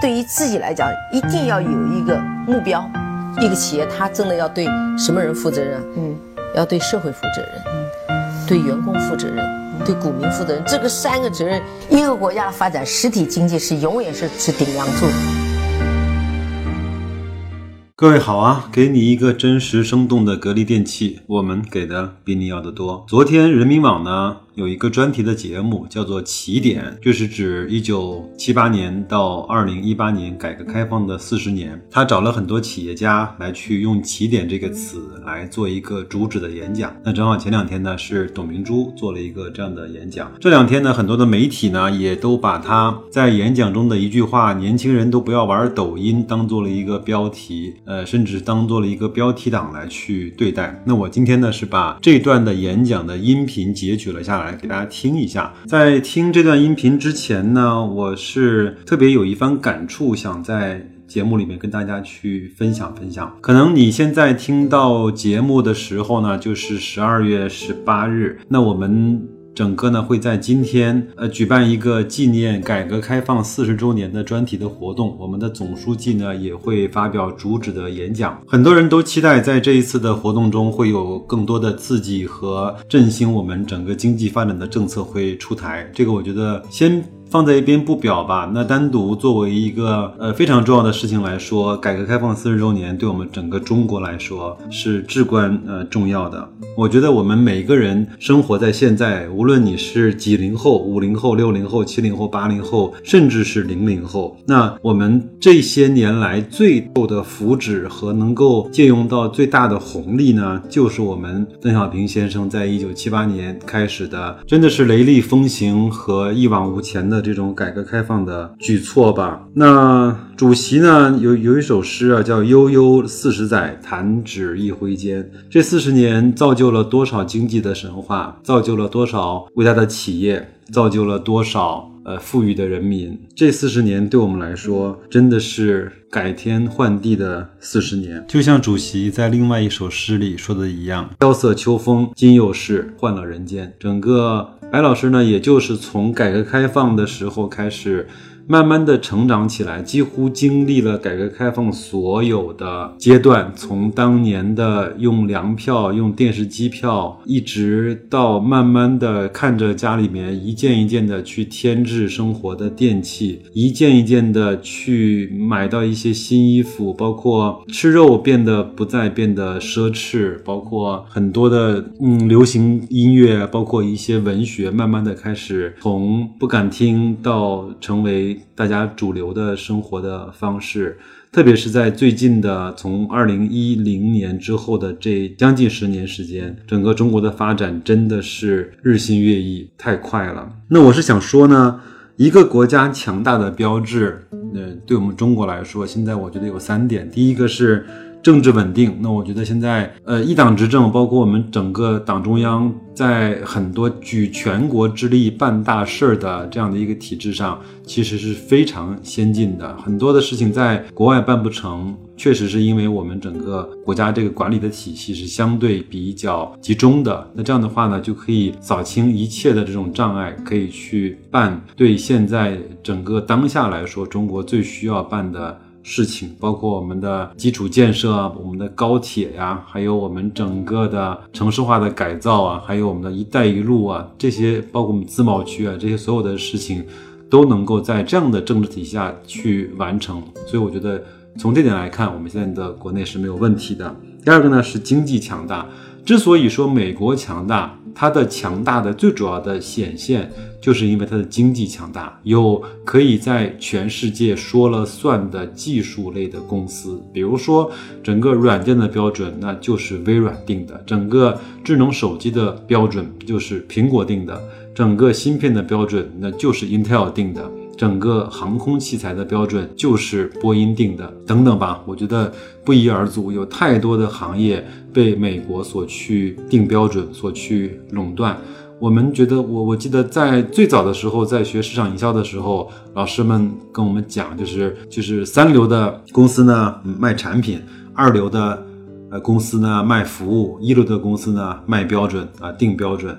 对于自己来讲，一定要有一个目标。一个企业，它真的要对什么人负责任？嗯，要对社会负责任，嗯，对员工负责任，对股民负责任。这个三个责任，一个国家的发展，实体经济是永远是是顶梁柱。各位好啊，给你一个真实生动的格力电器，我们给的比你要的多。昨天人民网呢？有一个专题的节目叫做《起点》，就是指一九七八年到二零一八年改革开放的四十年。他找了很多企业家来去用“起点”这个词来做一个主旨的演讲。那正好前两天呢是董明珠做了一个这样的演讲。这两天呢很多的媒体呢也都把他在演讲中的一句话“年轻人都不要玩抖音”当做了一个标题，呃，甚至当做了一个标题党来去对待。那我今天呢是把这段的演讲的音频截取了下来。来给大家听一下，在听这段音频之前呢，我是特别有一番感触，想在节目里面跟大家去分享分享。可能你现在听到节目的时候呢，就是十二月十八日，那我们。整个呢会在今天呃举办一个纪念改革开放四十周年的专题的活动，我们的总书记呢也会发表主旨的演讲。很多人都期待在这一次的活动中会有更多的刺激和振兴我们整个经济发展的政策会出台。这个我觉得先。放在一边不表吧。那单独作为一个呃非常重要的事情来说，改革开放四十周年对我们整个中国来说是至关呃重要的。我觉得我们每个人生活在现在，无论你是几零后、五零后、六零后、七零后、八零后，甚至是零零后，那我们这些年来最后的福祉和能够借用到最大的红利呢，就是我们邓小平先生在一九七八年开始的，真的是雷厉风行和一往无前的。这种改革开放的举措吧。那主席呢有有一首诗啊，叫“悠悠四十载，弹指一挥间”。这四十年造就了多少经济的神话，造就了多少伟大的企业，造就了多少呃富裕的人民。这四十年对我们来说，真的是改天换地的四十年。就像主席在另外一首诗里说的一样：“萧瑟秋风，今又是换了人间。”整个。白老师呢，也就是从改革开放的时候开始。慢慢的成长起来，几乎经历了改革开放所有的阶段，从当年的用粮票、用电视机票，一直到慢慢的看着家里面一件一件的去添置生活的电器，一件一件的去买到一些新衣服，包括吃肉变得不再变得奢侈，包括很多的嗯流行音乐，包括一些文学，慢慢的开始从不敢听到成为。大家主流的生活的方式，特别是在最近的从二零一零年之后的这将近十年时间，整个中国的发展真的是日新月异，太快了。那我是想说呢，一个国家强大的标志，呃，对我们中国来说，现在我觉得有三点，第一个是。政治稳定，那我觉得现在，呃，一党执政，包括我们整个党中央，在很多举全国之力办大事儿的这样的一个体制上，其实是非常先进的。很多的事情在国外办不成，确实是因为我们整个国家这个管理的体系是相对比较集中的。那这样的话呢，就可以扫清一切的这种障碍，可以去办对现在整个当下来说，中国最需要办的。事情包括我们的基础建设啊，我们的高铁呀，还有我们整个的城市化的改造啊，还有我们的一带一路啊，这些包括我们自贸区啊，这些所有的事情都能够在这样的政治体系下去完成。所以我觉得从这点来看，我们现在的国内是没有问题的。第二个呢是经济强大。之所以说美国强大，它的强大的最主要的显现，就是因为它的经济强大，有可以在全世界说了算的技术类的公司，比如说整个软件的标准，那就是微软定的；整个智能手机的标准就是苹果定的；整个芯片的标准，那就是 Intel 定的。整个航空器材的标准就是波音定的，等等吧，我觉得不一而足，有太多的行业被美国所去定标准，所去垄断。我们觉得，我我记得在最早的时候，在学市场营销的时候，老师们跟我们讲，就是就是三流的公司呢卖产品，二流的呃公司呢卖服务，一流的公司呢卖标准啊定标准。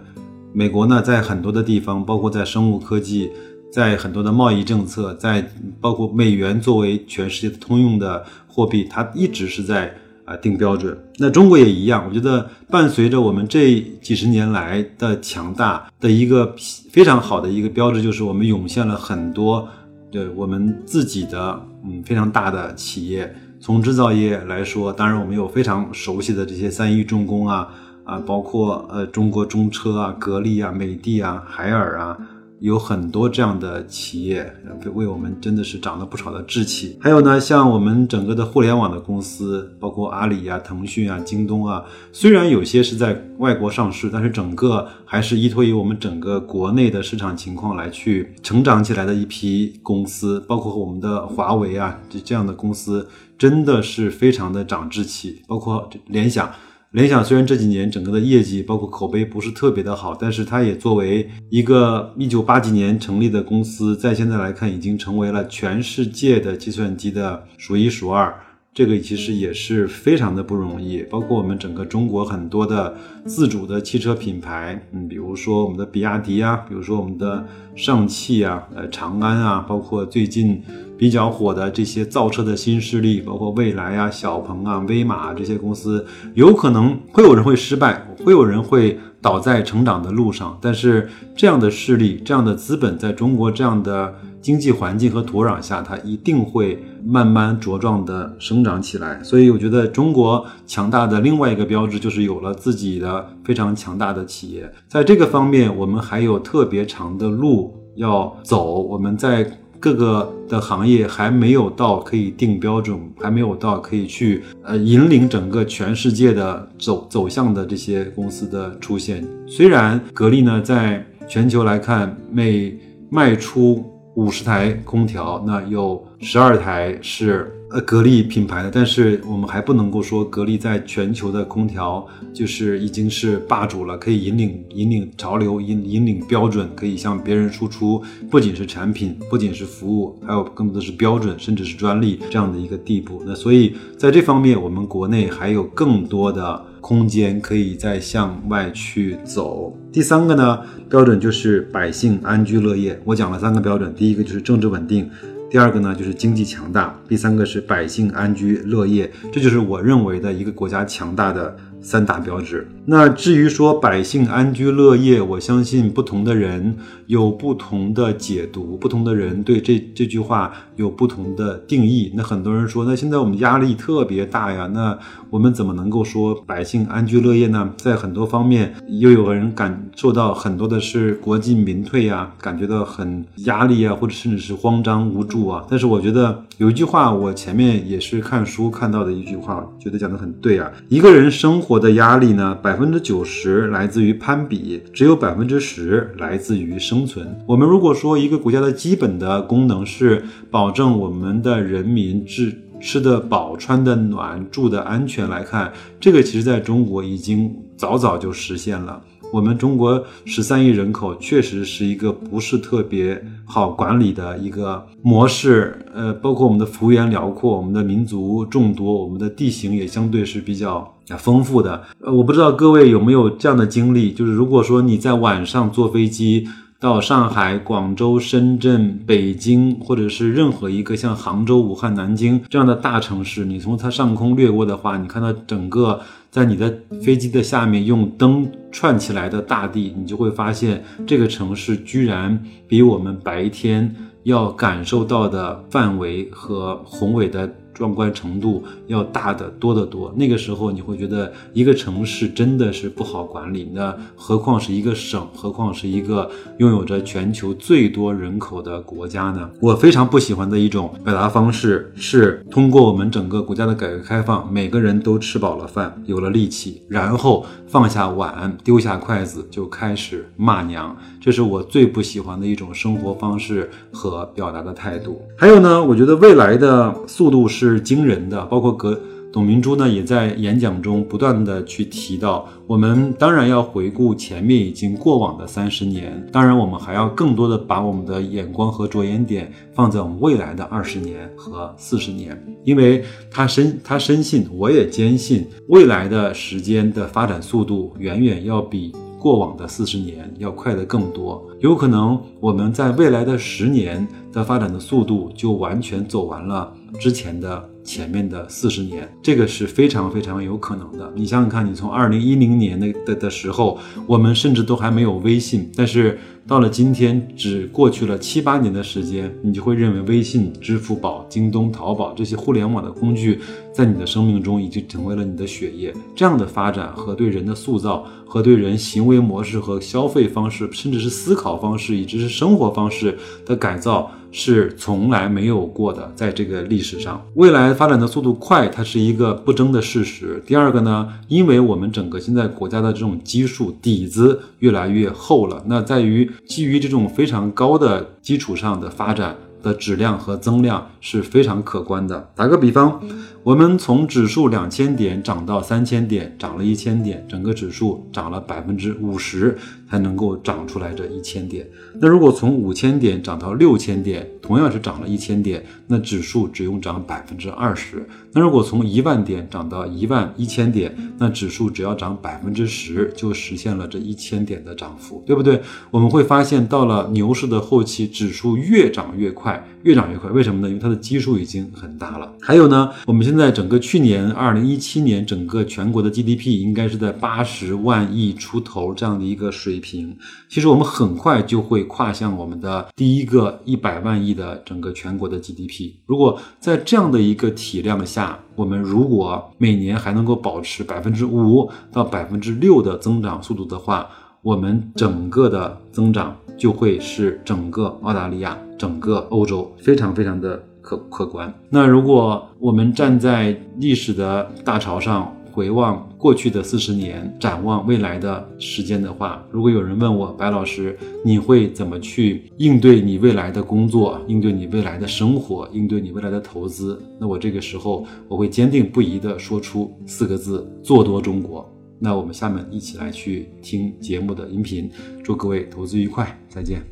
美国呢在很多的地方，包括在生物科技。在很多的贸易政策，在包括美元作为全世界的通用的货币，它一直是在啊定标准。那中国也一样，我觉得伴随着我们这几十年来的强大的一个非常好的一个标志，就是我们涌现了很多对我们自己的嗯非常大的企业。从制造业来说，当然我们有非常熟悉的这些三一重工啊啊，包括呃中国中车啊、格力啊、美的啊、海尔啊。有很多这样的企业，为我们真的是涨了不少的志气。还有呢，像我们整个的互联网的公司，包括阿里啊、腾讯啊、京东啊，虽然有些是在外国上市，但是整个还是依托于我们整个国内的市场情况来去成长起来的一批公司。包括我们的华为啊，这这样的公司真的是非常的长志气。包括联想。联想虽然这几年整个的业绩包括口碑不是特别的好，但是它也作为一个一九八几年成立的公司，在现在来看已经成为了全世界的计算机的数一数二。这个其实也是非常的不容易，包括我们整个中国很多的自主的汽车品牌，嗯，比如说我们的比亚迪啊，比如说我们的上汽啊，呃，长安啊，包括最近比较火的这些造车的新势力，包括蔚来啊、小鹏啊、威马这些公司，有可能会有人会失败，会有人会倒在成长的路上，但是这样的势力、这样的资本，在中国这样的。经济环境和土壤下，它一定会慢慢茁壮的生长起来。所以，我觉得中国强大的另外一个标志就是有了自己的非常强大的企业。在这个方面，我们还有特别长的路要走。我们在各个的行业还没有到可以定标准，还没有到可以去呃引领整个全世界的走走向的这些公司的出现。虽然格力呢，在全球来看，每卖出五十台空调，那有十二台是呃格力品牌的，但是我们还不能够说格力在全球的空调就是已经是霸主了，可以引领引领潮流，引引领标准，可以向别人输出，不仅是产品，不仅是服务，还有更多的是标准，甚至是专利这样的一个地步。那所以在这方面，我们国内还有更多的。空间可以再向外去走。第三个呢，标准就是百姓安居乐业。我讲了三个标准，第一个就是政治稳定，第二个呢就是经济强大，第三个是百姓安居乐业。这就是我认为的一个国家强大的。三大标志。那至于说百姓安居乐业，我相信不同的人有不同的解读，不同的人对这这句话有不同的定义。那很多人说，那现在我们压力特别大呀，那我们怎么能够说百姓安居乐业呢？在很多方面，又有人感受到很多的是国进民退呀，感觉到很压力啊，或者甚至是慌张无助啊。但是我觉得有一句话，我前面也是看书看到的一句话，觉得讲的很对啊。一个人生活的压力呢，百百分之九十来自于攀比，只有百分之十来自于生存。我们如果说一个国家的基本的功能是保证我们的人民吃吃得饱、穿得暖、住得安全来看，这个其实在中国已经早早就实现了。我们中国十三亿人口确实是一个不是特别好管理的一个模式，呃，包括我们的幅员辽阔，我们的民族众多，我们的地形也相对是比较丰富的。呃，我不知道各位有没有这样的经历，就是如果说你在晚上坐飞机到上海、广州、深圳、北京，或者是任何一个像杭州、武汉、南京这样的大城市，你从它上空掠过的话，你看到整个。在你的飞机的下面用灯串起来的大地，你就会发现这个城市居然比我们白天要感受到的范围和宏伟的。壮观程度要大得多得多。那个时候你会觉得一个城市真的是不好管理，那何况是一个省，何况是一个拥有着全球最多人口的国家呢？我非常不喜欢的一种表达方式是通过我们整个国家的改革开放，每个人都吃饱了饭，有了力气，然后放下碗，丢下筷子，就开始骂娘。这是我最不喜欢的一种生活方式和表达的态度。还有呢，我觉得未来的速度是。是惊人的，包括葛董明珠呢，也在演讲中不断的去提到，我们当然要回顾前面已经过往的三十年，当然我们还要更多的把我们的眼光和着眼点放在我们未来的二十年和四十年，因为他深他深信，我也坚信，未来的时间的发展速度远远要比过往的四十年要快得更多。有可能我们在未来的十年的发展的速度就完全走完了之前的。前面的四十年，这个是非常非常有可能的。你想想看，你从二零一零年的的的时候，我们甚至都还没有微信，但是到了今天，只过去了七八年的时间，你就会认为微信、支付宝、京东、淘宝这些互联网的工具，在你的生命中已经成为了你的血液。这样的发展和对人的塑造，和对人行为模式和消费方式，甚至是思考方式，以及是生活方式的改造。是从来没有过的，在这个历史上，未来发展的速度快，它是一个不争的事实。第二个呢，因为我们整个现在国家的这种基数底子越来越厚了，那在于基于这种非常高的基础上的发展。的质量和增量是非常可观的。打个比方，我们从指数两千点涨到三千点，涨了一千点，整个指数涨了百分之五十才能够涨出来这一千点。那如果从五千点涨到六千点，同样是涨了一千点，那指数只用涨百分之二十。那如果从一万点涨到一万一千点，那指数只要涨百分之十，就实现了这一千点的涨幅，对不对？我们会发现，到了牛市的后期，指数越涨越快，越涨越快。为什么呢？因为它的基数已经很大了。还有呢，我们现在整个去年二零一七年，整个全国的 GDP 应该是在八十万亿出头这样的一个水平。其实我们很快就会跨向我们的第一个一百万亿的整个全国的 GDP。如果在这样的一个体量下，我们如果每年还能够保持百分之五到百分之六的增长速度的话，我们整个的增长就会是整个澳大利亚、整个欧洲非常非常的可可观。那如果我们站在历史的大潮上，回望过去的四十年，展望未来的时间的话，如果有人问我白老师，你会怎么去应对你未来的工作，应对你未来的生活，应对你未来的投资？那我这个时候我会坚定不移地说出四个字：做多中国。那我们下面一起来去听节目的音频，祝各位投资愉快，再见。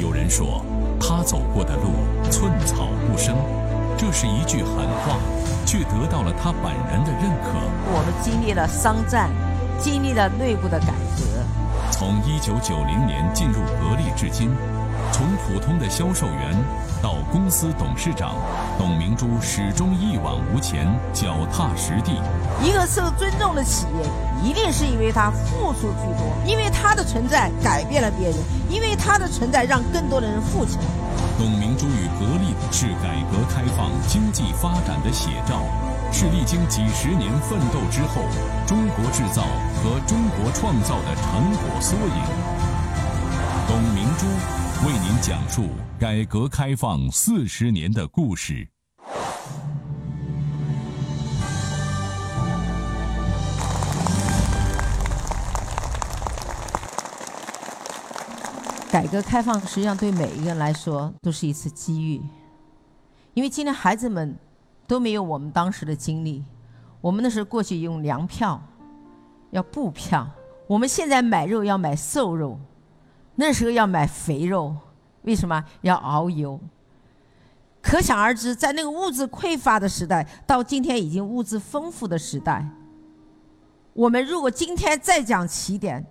有人说，他走过的路寸草不生。这是一句狠话，却得到了他本人的认可。我们经历了商战，经历了内部的改革。从一九九零年进入格力至今，从普通的销售员到公司董事长，董明珠始终一往无前，脚踏实地。一个受尊重的企业，一定是因为它付出居多，因为它的存在改变了别人，因为它的存在让更多的人富起来。董明珠与格力是改革开放经济发展的写照，是历经几十年奋斗之后中国制造和中国创造的成果缩影。董明珠为您讲述改革开放四十年的故事。改革开放实际上对每一个人来说都是一次机遇，因为今天孩子们都没有我们当时的经历。我们那时候过去用粮票，要布票；我们现在买肉要买瘦肉，那时候要买肥肉，为什么要熬油？可想而知，在那个物质匮乏的时代，到今天已经物质丰富的时代，我们如果今天再讲起点。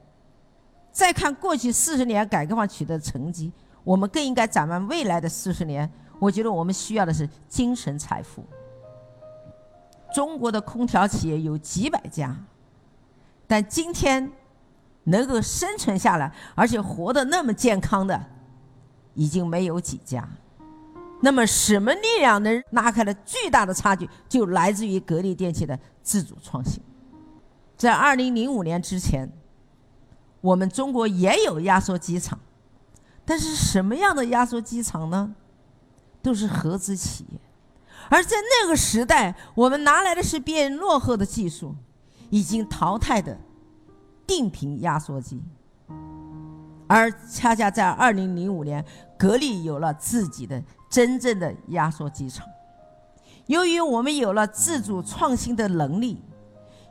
再看过去四十年改革开放取得的成绩，我们更应该展望未来的四十年。我觉得我们需要的是精神财富。中国的空调企业有几百家，但今天能够生存下来而且活得那么健康的，已经没有几家。那么，什么力量能拉开了巨大的差距？就来自于格力电器的自主创新。在二零零五年之前。我们中国也有压缩机厂，但是什么样的压缩机厂呢？都是合资企业。而在那个时代，我们拿来的是别人落后的技术，已经淘汰的定频压缩机。而恰恰在二零零五年，格力有了自己的真正的压缩机厂。由于我们有了自主创新的能力，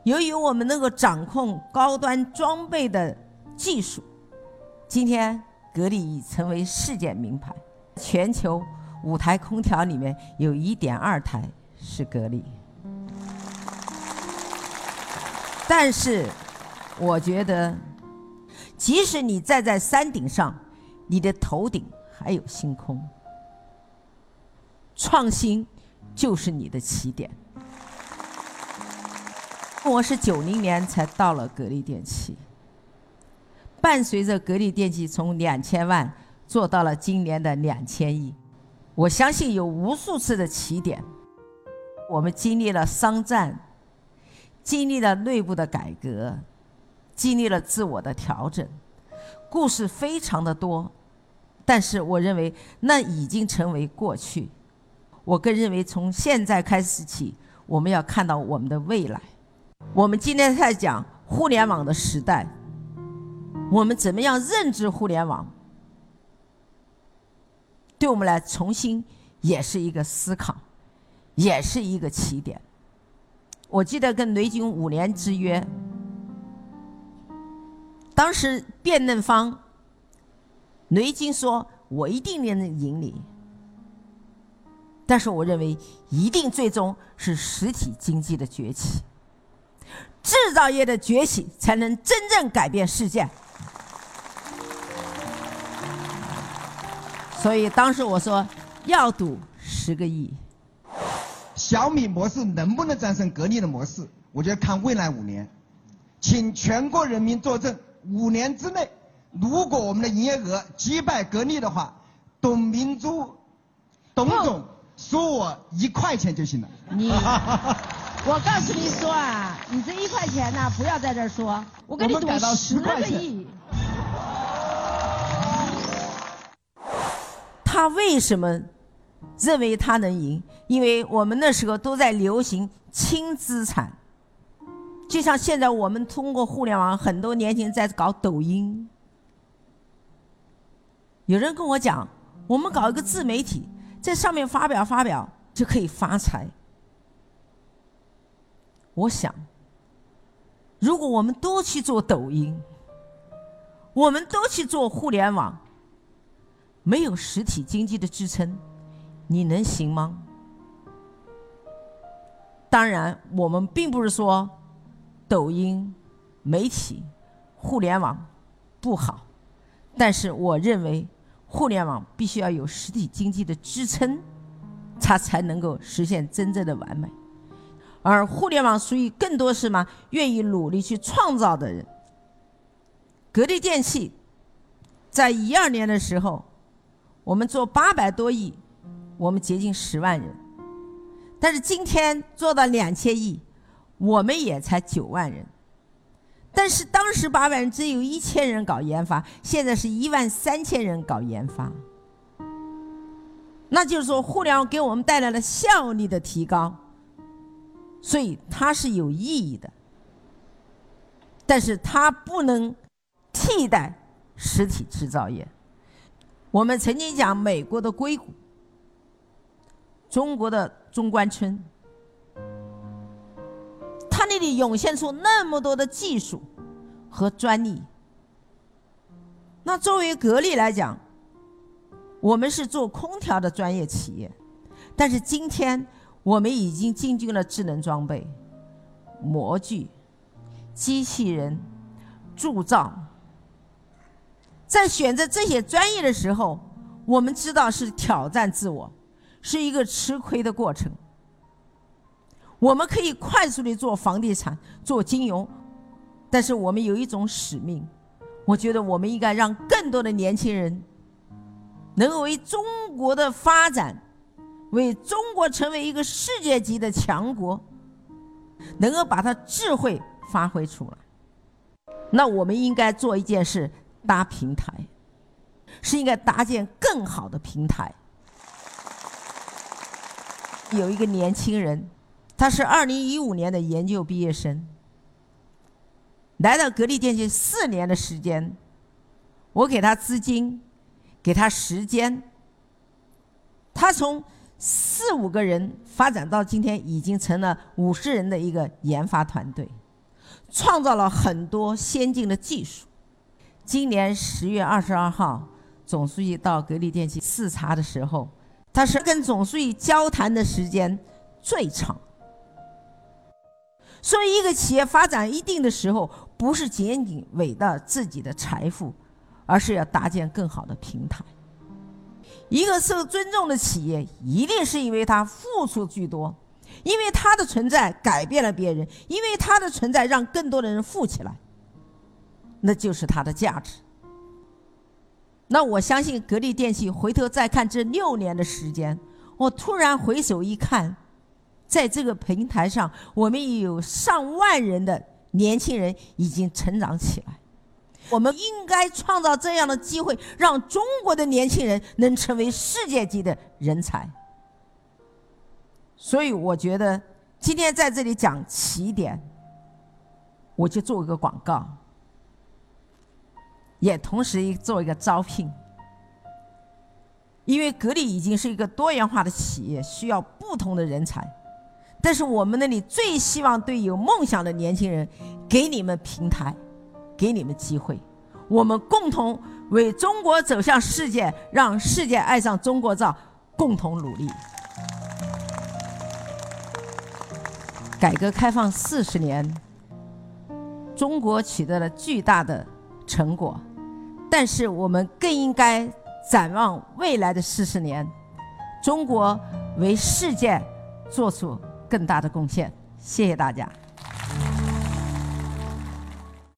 由于我们能够掌控高端装备的。技术，今天格力已成为世界名牌，全球五台空调里面有一点二台是格力。但是，我觉得，即使你站在山顶上，你的头顶还有星空。创新就是你的起点。我是九零年才到了格力电器，伴随着格力电器从两千万做到了今年的两千亿，我相信有无数次的起点，我们经历了商战，经历了内部的改革，经历了自我的调整，故事非常的多，但是我认为那已经成为过去。我更认为从现在开始起，我们要看到我们的未来。我们今天在讲互联网的时代，我们怎么样认知互联网？对我们来重新也是一个思考，也是一个起点。我记得跟雷军五年之约，当时辩论方，雷军说：“我一定能赢你。”但是我认为，一定最终是实体经济的崛起。制造业的崛起才能真正改变世界。所以当时我说要赌十个亿。小米模式能不能战胜格力的模式？我觉得看未来五年，请全国人民作证：五年之内，如果我们的营业额击败格力的话，董明珠，董总输我一块钱就行了。你。我告诉你说啊，你这一块钱呢，不要在这儿说，我给你赌十个亿。他为什么认为他能赢？因为我们那时候都在流行轻资产，就像现在我们通过互联网，很多年轻人在搞抖音。有人跟我讲，我们搞一个自媒体，在上面发表发表就可以发财。我想，如果我们都去做抖音，我们都去做互联网，没有实体经济的支撑，你能行吗？当然，我们并不是说抖音、媒体、互联网不好，但是我认为互联网必须要有实体经济的支撑，它才能够实现真正的完美。而互联网属于更多是嘛愿意努力去创造的人。格力电器在一二年的时候，我们做八百多亿，我们接近十万人，但是今天做到两千亿，我们也才九万人。但是当时八万人只有一千人搞研发，现在是一万三千人搞研发。那就是说，互联网给我们带来了效率的提高。所以它是有意义的，但是它不能替代实体制造业。我们曾经讲美国的硅谷，中国的中关村，涌现出那么多的技术和专利。那作为格力来讲，我们是做空调的专业企业，但是今天。我们已经进军了智能装备、模具、机器人、铸造。在选择这些专业的时候，我们知道是挑战自我，是一个吃亏的过程。我们可以快速的做房地产、做金融，但是我们有一种使命，我觉得我们应该让更多的年轻人能够为中国的发展。为中国成为一个世界级的强国，能够把它智慧发挥出来，那我们应该做一件事：搭平台，是应该搭建更好的平台。有一个年轻人，他是二零一五年的研究毕业生，来到格力电器四年的时间，我给他资金，给他时间，他从。四五个人发展到今天，已经成了五十人的一个研发团队，创造了很多先进的技术。今年十月二十二号，总书记到格力电器视察的时候，他是跟总书记交谈的时间最长。所以，一个企业发展一定的时候，不是仅仅伟大自己的财富，而是要搭建更好的平台。一个受尊重的企业，一定是因为它付出居多，因为它的存在改变了别人，因为它的存在让更多的人富起来，那就是它的价值。那我相信格力电器回头再看这六年的时间，我突然回首一看。在这个平台上，我们有上万人的年轻人已经成长起来。我们应该创造这样的机会，让中国的年轻人能成为世界级的人才。所以，我觉得今天在这里讲起点，我就做一个广告，也同时做一个招聘。因为格力已经是一个多元化的企业，需要不同的人才。但是我们那里最希望对有梦想的年轻人，给你们平台，给你们机会，我们共同为中国走向世界，让世界爱上中国造，共同努力。改革开放四十年，中国取得了巨大的成果，但是我们更应该展望未来的四十年，中国为世界做出。更大的贡献，谢谢大家。